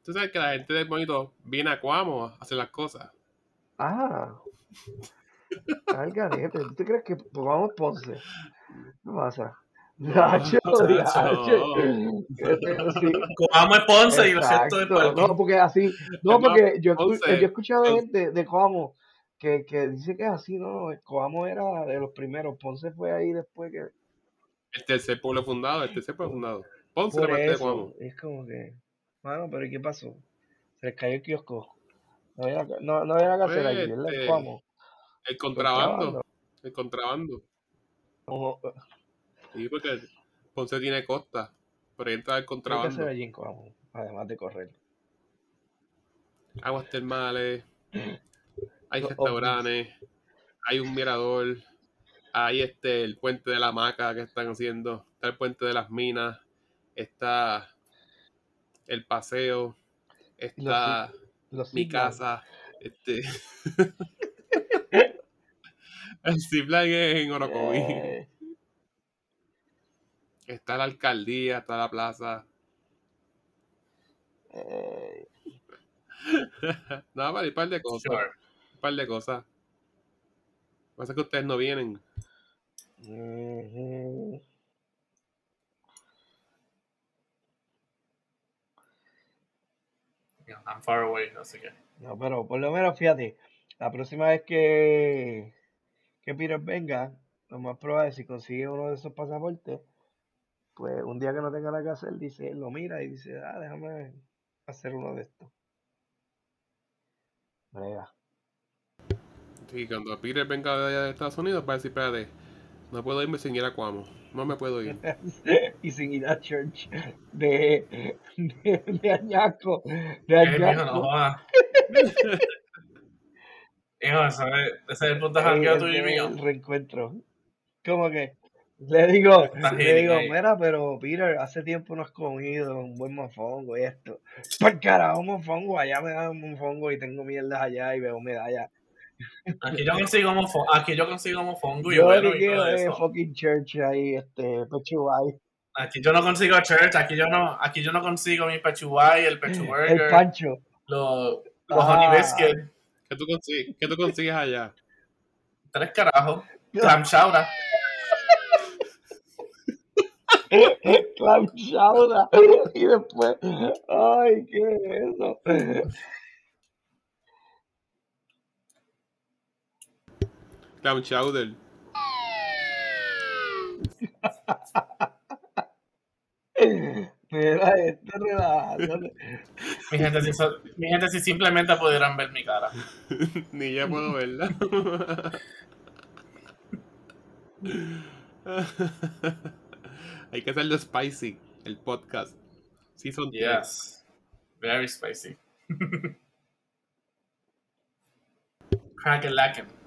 Tú sabes que la gente del bonito viene a Cuamo a hacer las cosas. Ah. Al garete. ¿Tú te crees que pongamos Ponce? ¿Qué pasa? Nacho. Nacho. Coamo es Ponce y lo siento de exacto. No, porque así, no, porque yo, he escuchado de gente de Coamo que, que dice que es así, no, no, Coamo era de los primeros, Ponce fue ahí después que, El tercer pueblo fundado, el tercer pueblo fundado. Ponce era parte de eso, Cuamo. es como que, bueno, pero ¿y qué pasó? Se les cayó el kiosco. No había, no, no había nada que hacer Pues, allí, ¿verdad? En este. El contrabando. Contrabando. El contrabando. Ojo, Sí, porque Ponce tiene costa. Pero ahí entra el ¿Qué hay que hacer contrabando. allí en Coamo? Además de correr. Aguas termales. Hay restaurantes. Hay un mirador. Hay este el puente de la hamaca que están haciendo. Está el puente de las minas. Está el paseo. Está Los mi casa. Este. el zipline es en Orocoví. Eh, Está la alcaldía, está la plaza. eh, Nada, para un par de cosas. Sure. Un par de cosas. Lo que pasa es que ustedes no vienen. I'm far away, así que. No, pero por lo menos fíjate, la próxima vez que, que Peter venga, lo más probable es si consigue uno de esos pasaportes, pues un día que no tenga nada que hacer, dice, lo mira y dice, ah, déjame hacer uno de estos. Brega. Y cuando Peter venga de allá de Estados Unidos, va a decir, espérate, no puedo irme sin ir a Cuamo. No me puedo ir. y sin ir a church de, de, de Añasco. De Eh, mijo, no. Hijo, ese, es- ese es el punto de jangueo tuyo y mío. el reencuentro. ¿Cómo que? Le digo, le digo, ahí. mira, pero Peter, hace tiempo no has comido un buen mofongo y esto. Por carajo, mofongo, allá me dan un mofongo y tengo mierdas allá y veo medallas. Aquí yo consigo mofongo, aquí yo consigo mofongo y Yo bueno y todo es eso. fucking church ahí, este, pechuay. Aquí yo no consigo church, aquí yo no, aquí yo no consigo mi pechuguay, el pechu El pancho. los, los honey biscuit, ¿Qué tú consigues, ¿Qué tú consigues allá? tres carajos, clam chowder. Clam chowder. Y después, ay, ¿qué es eso? Clam chowder. Mira, este. Mi gente, si, so- mi gente, si simplemente pudieran ver mi cara. Ni ya puedo verla. Hay que hacerlo spicy, el podcast. Season 3. Yes. Very spicy. Crack it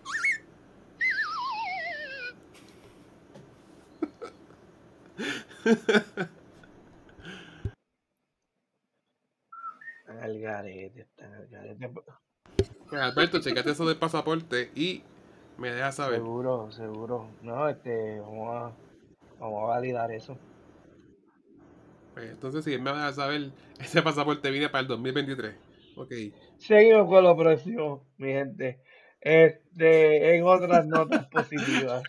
Al garete, al garete. Pues, Alberto, checate eso del pasaporte y me dejas saber. Seguro, seguro. No, este, vamos a, vamos a validar eso. Pues, entonces, si él me deja saber, ese pasaporte viene para el 2023. Ok. Seguimos con lo próximo, mi gente. Este, en otras notas positivas.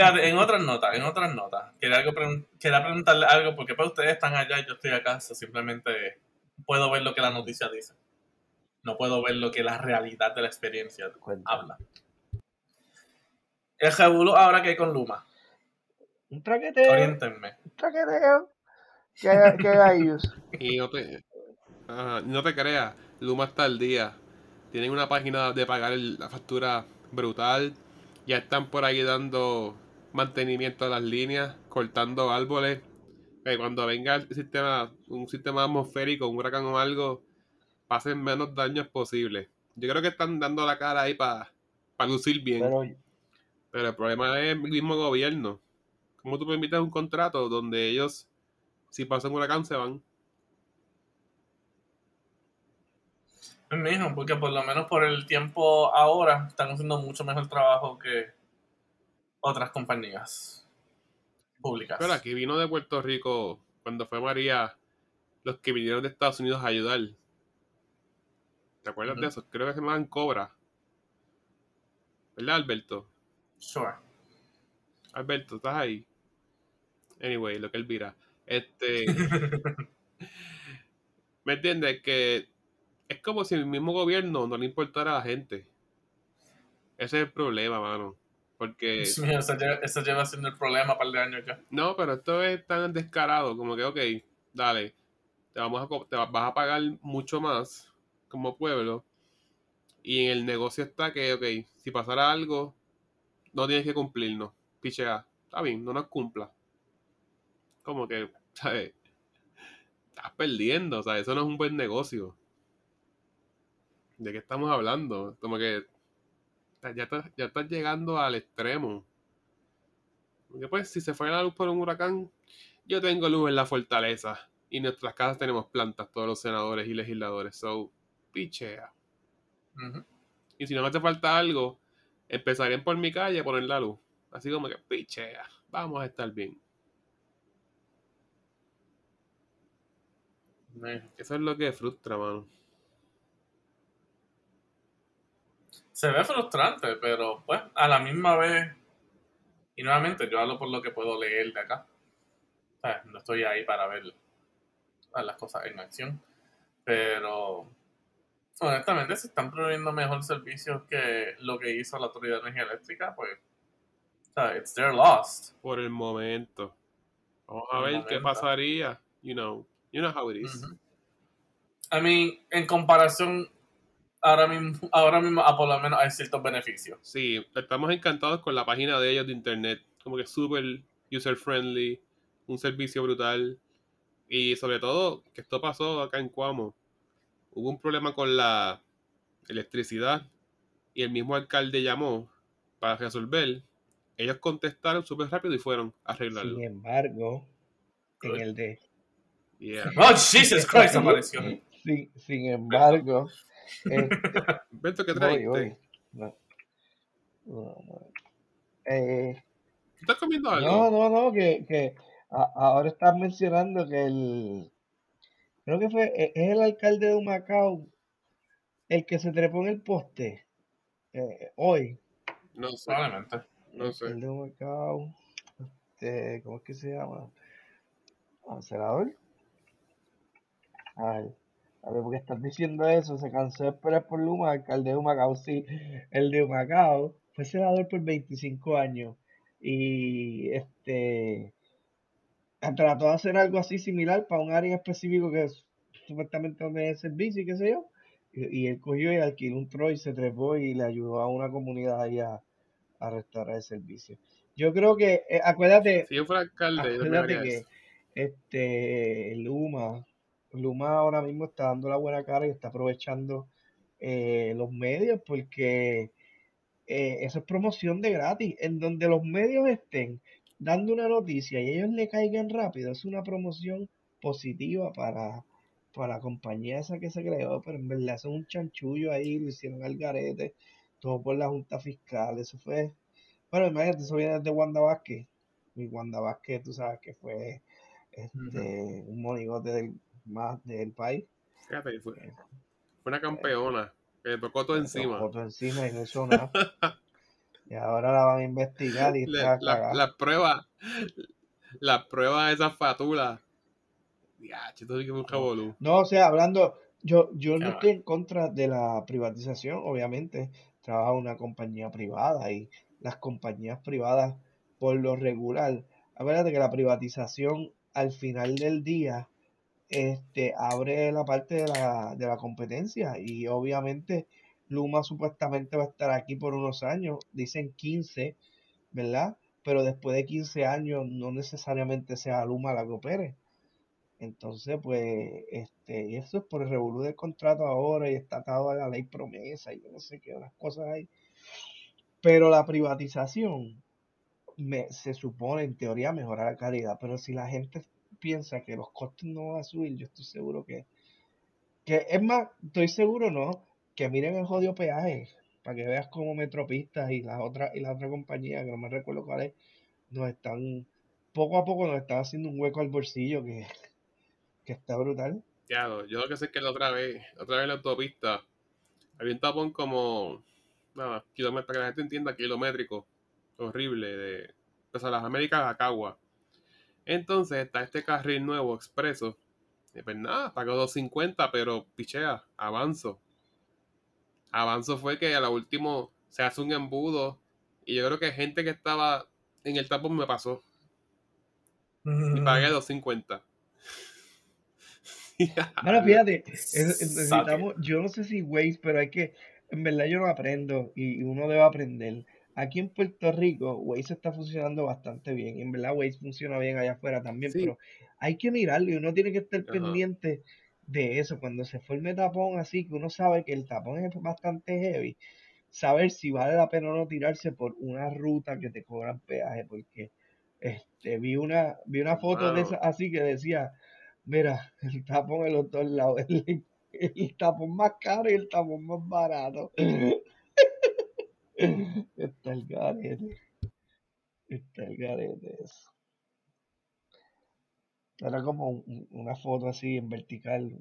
Fíjate, en otras notas, en otras notas, quería, algo pregun- quería preguntarle algo porque para ustedes están allá y yo estoy acá, so simplemente puedo ver lo que la noticia dice. No puedo ver lo que la realidad de la experiencia habla. El revuelo ahora que hay con Luma, Un traqueteo, oriéntenme. un traqueteo. ¿Qué, hay- qué? Y no te, ajá, no te creas, Luma está al día. Tienen una página de pagar el- la factura brutal. Ya están por ahí dando mantenimiento a las líneas, cortando árboles. Que cuando venga el sistema, un sistema atmosférico, un huracán o algo, pasen menos daños posibles. Yo creo que están dando la cara ahí para lucir bien. Pero Pero el problema es el mismo gobierno. ¿Cómo tú permites un contrato donde ellos, si pasa un huracán, se van? Es mijo, porque por lo menos por el tiempo ahora están haciendo mucho mejor trabajo que otras compañías públicas. Pero aquí vino de Puerto Rico, cuando fue María, los que vinieron de Estados Unidos a ayudar. ¿Te acuerdas de eso? Creo que se llamaban Cobra. ¿Verdad, Alberto? Sure. Alberto, ¿estás ahí? Anyway, lo que él vira. Este. ¿Me entiendes? Que es como si el mismo gobierno no le importara a la gente. Ese es el problema, mano. Porque. Dios mío, eso lleva, eso lleva siendo el problema un par de años ya. No, pero esto es tan descarado como que, ok, dale, te vamos a, te va- vas a pagar mucho más como pueblo y en el negocio está que, ok, si pasara algo, no tienes que cumplirnos, pichea, está bien, no nos cumpla. Como que, ¿sabes? Estás perdiendo, o sea, eso no es un buen negocio. ¿De qué estamos hablando? Como que ya estás, ya estás llegando al extremo. Porque pues si se fue la luz por un huracán, yo tengo luz en la fortaleza. Y en nuestras casas tenemos plantas, todos los senadores y legisladores. So, pichea. Y si no me hace falta algo, empezarían por mi calle a poner la luz. Así como que pichea. Vamos a estar bien. Eso es lo que frustra, mano. Se ve frustrante, pero pues a la misma vez, y nuevamente yo hablo por lo que puedo leer de acá. No estoy ahí para ver a las cosas en acción, pero honestamente si están proveyendo mejor servicio que lo que hizo la Autoridad de Energía Eléctrica, pues, o sea, it's their lost. Por el momento. Vamos a Por ver qué pasaría. You know. You know how it is. Ujú. I mean, en comparación, ahora mismo, ahora mismo a por lo menos hay ciertos beneficios. Sí, estamos encantados con la página de ellos de internet. Como que súper user friendly, un servicio brutal. Y sobre todo, que esto pasó acá en Cuamo. Hubo un problema con la electricidad y el mismo alcalde llamó para resolver. Ellos contestaron súper rápido y fueron a arreglarlo. Sin embargo, en el de. Yeah. Oh, Jesus Christ, apareció. Sin, sin embargo, Beto, ¿qué voy, voy. No. No, no. Eh, ¿Estás comiendo algo? no, no, no, que, que a- ahora estás mencionando que el. Creo que fue. e- Es el alcalde de Humacao el que se trepó en el poste. eh, hoy. No sé, Probablemente. no sé. El de Humacao. Este, ¿Cómo es que se llama? ¿Senador? Ay, a ver, ¿por qué estás diciendo eso? Se cansó de esperar por Luma, alcalde de Humacao, sí. El de Humacao fue senador por 25 años y este trató de hacer algo así similar para un área específico que es supuestamente donde es servicio y qué sé yo. Y, y él cogió y alquiló un Troy, se trepó y le ayudó a una comunidad ahí a, a restaurar el servicio. Yo creo que, eh, acuérdate, Si yo fuera alcalde, yo Acuérdate haría que este Luma, Luma ahora mismo está dando la buena cara y está aprovechando eh, los medios porque eh, eso es promoción de gratis. En donde los medios estén dando una noticia y ellos le caigan rápido, es una promoción positiva para, para la compañía esa que se creó, pero en verdad es un chanchullo ahí, lo hicieron al garete, todo por la Junta Fiscal, eso fue, bueno, imagínate, eso viene de Wanda Vázquez, y Wanda Vázquez, tú sabes que fue este, un monigote del, más del país. Fíjate, fue, fue una campeona. Que le tocó todo encima. Foto encima y no hizo nada. y ahora la van a investigar y Le- la, la prueba, la prueba de esa fatula. Ya, sí que un revolú. No, o sea, hablando, yo, yo no Qué estoy en contra de la privatización, obviamente, trabaja una compañía privada y las compañías privadas, por lo regular, acuérdate que la privatización al final del día este, abre la parte de la, de la competencia y obviamente Luma supuestamente va a estar aquí por unos años, dicen 15, ¿verdad? Pero después de 15 años no necesariamente sea Luma la que opere. Entonces, pues, este, y eso es por el revolú del contrato ahora y está atado a la ley promesa y yo no sé qué otras cosas hay. Pero la privatización me, se supone en teoría mejorar la calidad, pero si la gente piensa que los costos no van a subir, yo estoy seguro que, Que es más, estoy seguro, ¿no? Que miren el jodido peaje, para que veas cómo Metropistas y las otras y la otra compañía, que no me recuerdo cuál es, nos están, poco a poco nos están haciendo un hueco al bolsillo que, que está brutal. Ya, yo lo que sé es que la otra vez, la otra vez la autopista, había un tapón como, nada, kilómetros, para que la gente entienda, kilométrico, horrible, de pues, a las Américas a Cagua. Entonces está este carril nuevo, expreso. Y pues nada, pagó 250, pero pichea, avanzo. Avanzo fue que a lo último se hace un embudo. Y yo creo que gente que estaba en el tapón me pasó. Y pagué 250. Bueno, fíjate, necesitamos, yo no sé si Waze, pero hay que, en verdad yo no aprendo y uno debe aprender. Aquí en Puerto Rico, Waze está funcionando bastante bien. En verdad, Waze funciona bien allá afuera también, pero hay que mirarlo y uno tiene que estar pendiente de eso. Cuando se forme tapón así, que uno sabe que el tapón es bastante heavy, saber si vale la pena o no tirarse por una ruta que te cobran peaje, porque este, vi una, vi una foto de esa así que decía, mira, el tapón en los dos lados, el, el tapón más caro y el tapón más barato. Está el garete. Está el garete eso. Era como una foto así en vertical,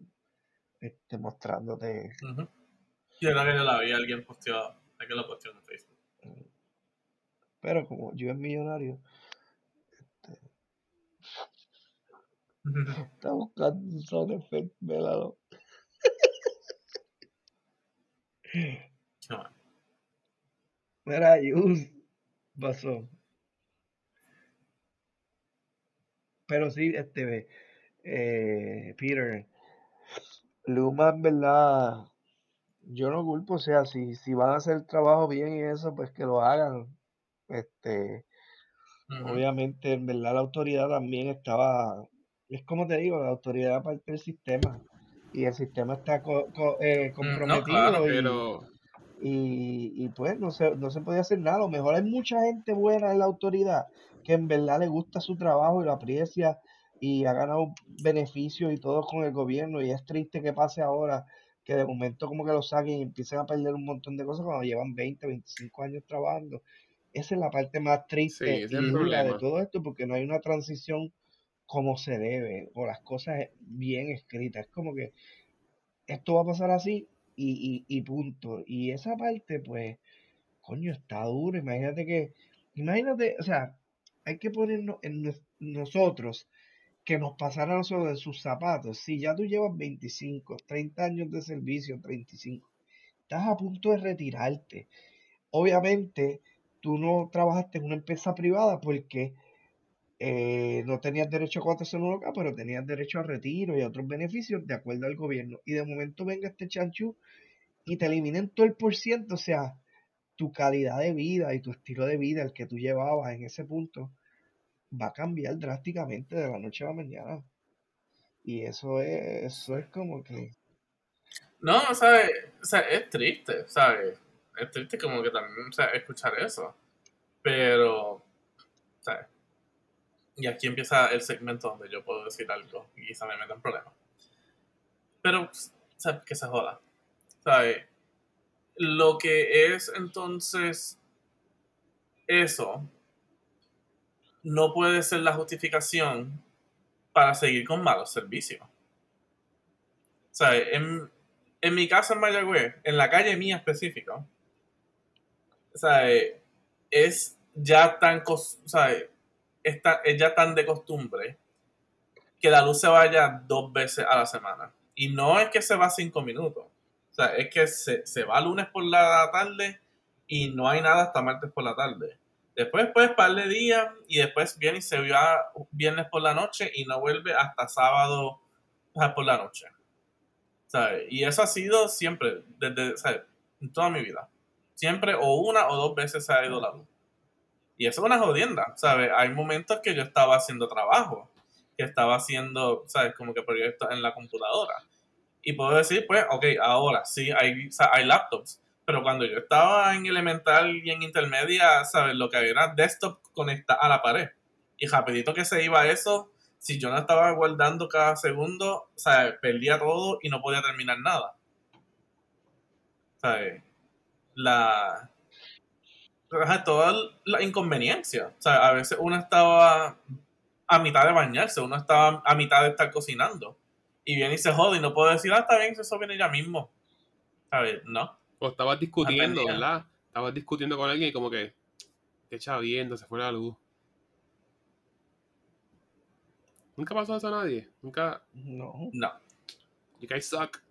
este, mostrándote. Yo creo que yo la vi, alguien posteó, alguien lo posteó en Facebook. Pero como yo es millonario, este, está buscando un sound effect, velado. Mira, Yus, pasó. Pero sí, este, eh, Peter, Luma, en verdad, yo no culpo, o sea, si, si van a hacer el trabajo bien y eso, pues que lo hagan. Este, obviamente, en verdad, la autoridad también estaba, es como te digo, la autoridad parte del sistema y el sistema está eh, mm, comprometido pero y, y pues no se, no se podía hacer nada. A lo mejor hay mucha gente buena en la autoridad que en verdad le gusta su trabajo y lo aprecia y ha ganado beneficios y todo con el gobierno y es triste que pase ahora que de momento como que lo saquen y empiecen a perder un montón de cosas cuando llevan 20, 25 años trabajando. Esa es la parte más triste y dura de todo esto porque no hay una transición como se debe o las cosas bien escritas. Es como que esto va a pasar así y, y, y punto. Y esa parte, pues, coño, está duro. Imagínate que, imagínate, o sea, hay que ponernos en nosotros que nos pasara nosotros en sus zapatos. Si ya tú llevas 25, 30 años de servicio, 35, estás a punto de retirarte. Obviamente, tú no trabajaste en una empresa privada porque eh, no tenías derecho a cuotas en un local, pero tenías derecho a retiro y a otros beneficios de acuerdo al gobierno. Y de momento venga este chanchu y te eliminen todo el por ciento, o sea, tu calidad de vida y tu estilo de vida, el que tú llevabas en ese punto, va a cambiar drásticamente de la noche a la mañana. Y eso es, eso es como que... No, ¿sabes? O sea, es triste, ¿sabes? Es triste como que también, o sea, escuchar eso. Pero, ¿sabes? Y aquí empieza el segmento donde yo puedo decir algo y quizá me metan problemas. Pero, ¿sabes? Que se joda. ¿Sabes? Lo que es entonces eso no puede ser la justificación para seguir con malos servicios. ¿Sabes? En, en mi casa en Mayagüez, en la calle mía específica, ¿sabes? Es ya tan, ¿sabes? Está, es ya tan de costumbre que la luz se vaya dos veces a la semana. Y no es que se va cinco minutos. O sea, es que se, se va lunes por la tarde y no hay nada hasta martes por la tarde. Después, pues, par de días y después viene y se va viernes por la noche y no vuelve hasta sábado por la noche. ¿Sabes? Y eso ha sido siempre, desde, ¿sabes? En toda mi vida. Siempre o una o dos veces se ha ido la luz. Y eso es una jodienda, ¿sabes? Hay momentos que yo estaba haciendo trabajo, que estaba haciendo, ¿sabes? Como que proyectos en la computadora. Y puedo decir, pues, ok, ahora sí, hay, hay laptops. Pero cuando yo estaba en elemental y en intermedia, ¿sabes? Lo que había era desktop conectado a la pared. Y rapidito que se iba eso, si yo no estaba guardando cada segundo, o sea, perdía todo y no podía terminar nada. ¿Sabes? La. Ajá, Toda la inconveniencia. O sea, a veces uno estaba a mitad de bañarse, uno estaba a mitad de estar cocinando. Y viene y se jode y no puedo decir, ah, está bien, eso viene ya mismo. ¿Sabes? No. O estabas discutiendo. ¿verdad? Estabas discutiendo con alguien y como que te echaba viendo, se fue la luz. Nunca pasó eso a nadie. Nunca. No, No. You guys suck.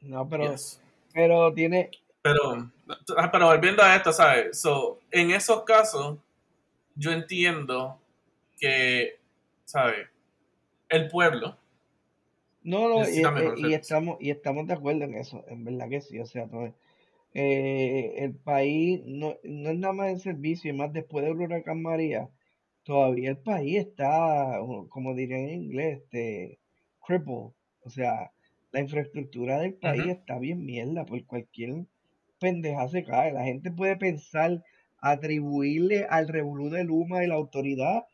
no, pero, Yes. pero tiene, Pero, ah, pero volviendo a esto, ¿sabes? So, en esos casos, yo entiendo que, ¿sabes? El pueblo, No, no, y, estamos, y estamos de acuerdo en eso, en verdad que sí, o sea, eh, el país no, no es nada más el servicio, y más después del huracán María, todavía el país está, como dirían en inglés, este, crippled, o sea, la infraestructura del país está bien mierda, por cualquier pendeja se cae, la gente puede pensar, atribuirle al revolú de Luma y la autoridad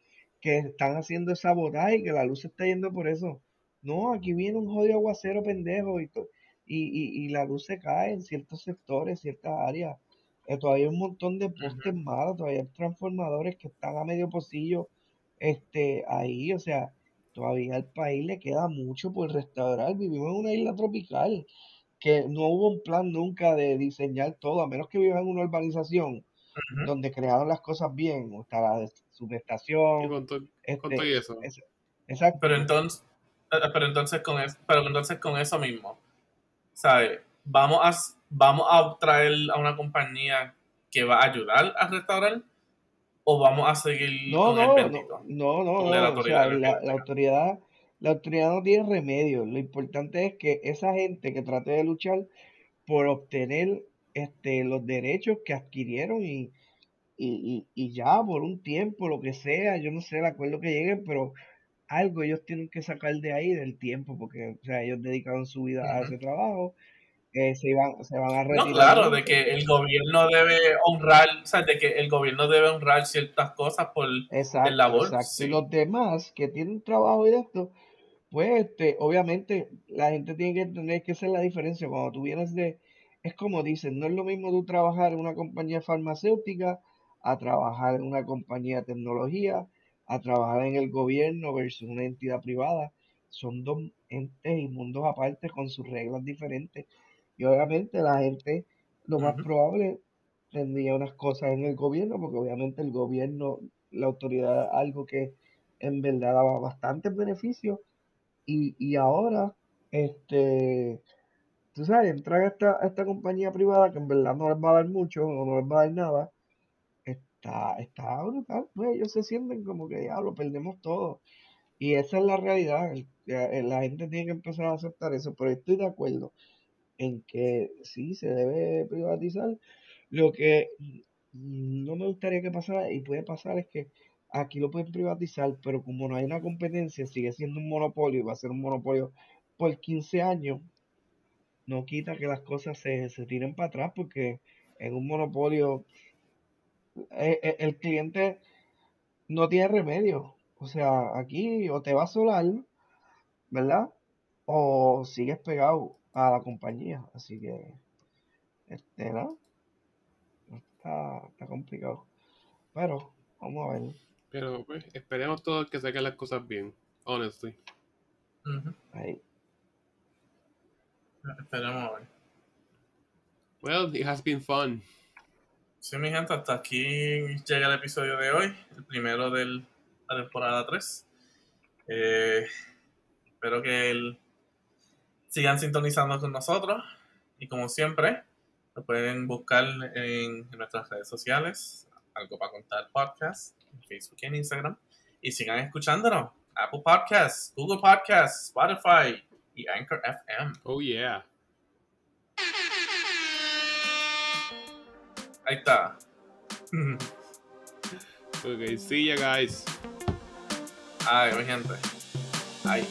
que están haciendo esa sabotaje y que la luz se está yendo por eso. No, aquí viene un jodido aguacero pendejo y, y, y, y la luz se cae en ciertos sectores, ciertas áreas. Eh, todavía hay un montón de postes malos, todavía hay transformadores que están a medio pocillo este, ahí, o sea, todavía al país le queda mucho por restaurar. Vivimos en una isla tropical que no hubo un plan nunca de diseñar todo, a menos que vivas en una urbanización Ujú. donde crearon las cosas bien, o está la Y subestación, con, todo, con este, todo y eso. es- exacto. Pero entonces, eh, pero entonces con eso, pero entonces con eso mismo, ¿sabes? Vamos a, vamos a traer a una compañía que va a ayudar a restaurar o vamos a seguir No, con el no, no, bendito. no, no, Con la no, o autoridad sea, la, la autoridad, la autoridad no tiene remedio. Lo importante es que esa gente que trate de luchar por obtener este, los derechos que adquirieron y, y, y, y ya por un tiempo, lo que sea, yo no sé el acuerdo que lleguen, pero algo ellos tienen que sacar de ahí del tiempo, porque o sea, ellos dedicaron su vida a ese trabajo, eh, se iban, se van a No, retirar claro, de que el gobierno debe honrar, o sea, de que el gobierno debe honrar ciertas cosas por el labor, exacto. Y los demás que tienen trabajo y de esto, pues este, obviamente la gente tiene que entender que esa es la diferencia. Cuando tú vienes de, es como dicen, no es lo mismo tú trabajar en una compañía farmacéutica a trabajar en una compañía de tecnología, a trabajar en el gobierno versus una entidad privada. Son dos entes y mundos aparte con sus reglas diferentes. Y obviamente la gente, lo más probable, tendría unas cosas en el gobierno, porque obviamente el gobierno, la autoridad, algo que en verdad daba bastantes beneficios y, y ahora, este, tú sabes, entrar a esta, esta compañía privada que en verdad no les va a dar mucho o no les va a dar nada, está, está brutal, pues ellos se sienten como que diablo, perdemos todo. Y esa es la realidad, el- eh, la gente tiene que empezar a aceptar eso, pero estoy de acuerdo en que sí se debe privatizar. Lo que mm, no me gustaría que pasara y puede pasar es que aquí lo pueden privatizar, pero como no hay una competencia, sigue siendo un monopolio y va a ser un monopolio por 15 años, no quita que las cosas se, se tiren para atrás porque en un monopolio eh, eh, el cliente no tiene remedio. O sea, aquí o te vas solar, ¿verdad? O sigues pegado a la compañía. Así que, este, ¿no? Está, está complicado. Pero, vamos a ver. Pero pues, esperemos todos que saquen las cosas bien. Honestly. Ujú. Ahí. Esperemos a ver. Well, it has been fun. Sí, mi gente, hasta aquí llega el episodio de hoy, el primero de la temporada 3. Eh, espero que el- sigan sintonizando con nosotros y como siempre, lo pueden buscar en, en nuestras redes sociales, algo para contar podcast, en Facebook y en Instagram, y sigan escuchándonos. Apple Podcasts, Google Podcasts, Spotify y Anchor FM. Oh yeah. Ahí está. Okay, see ya guys. Ay, mi gente. Ay.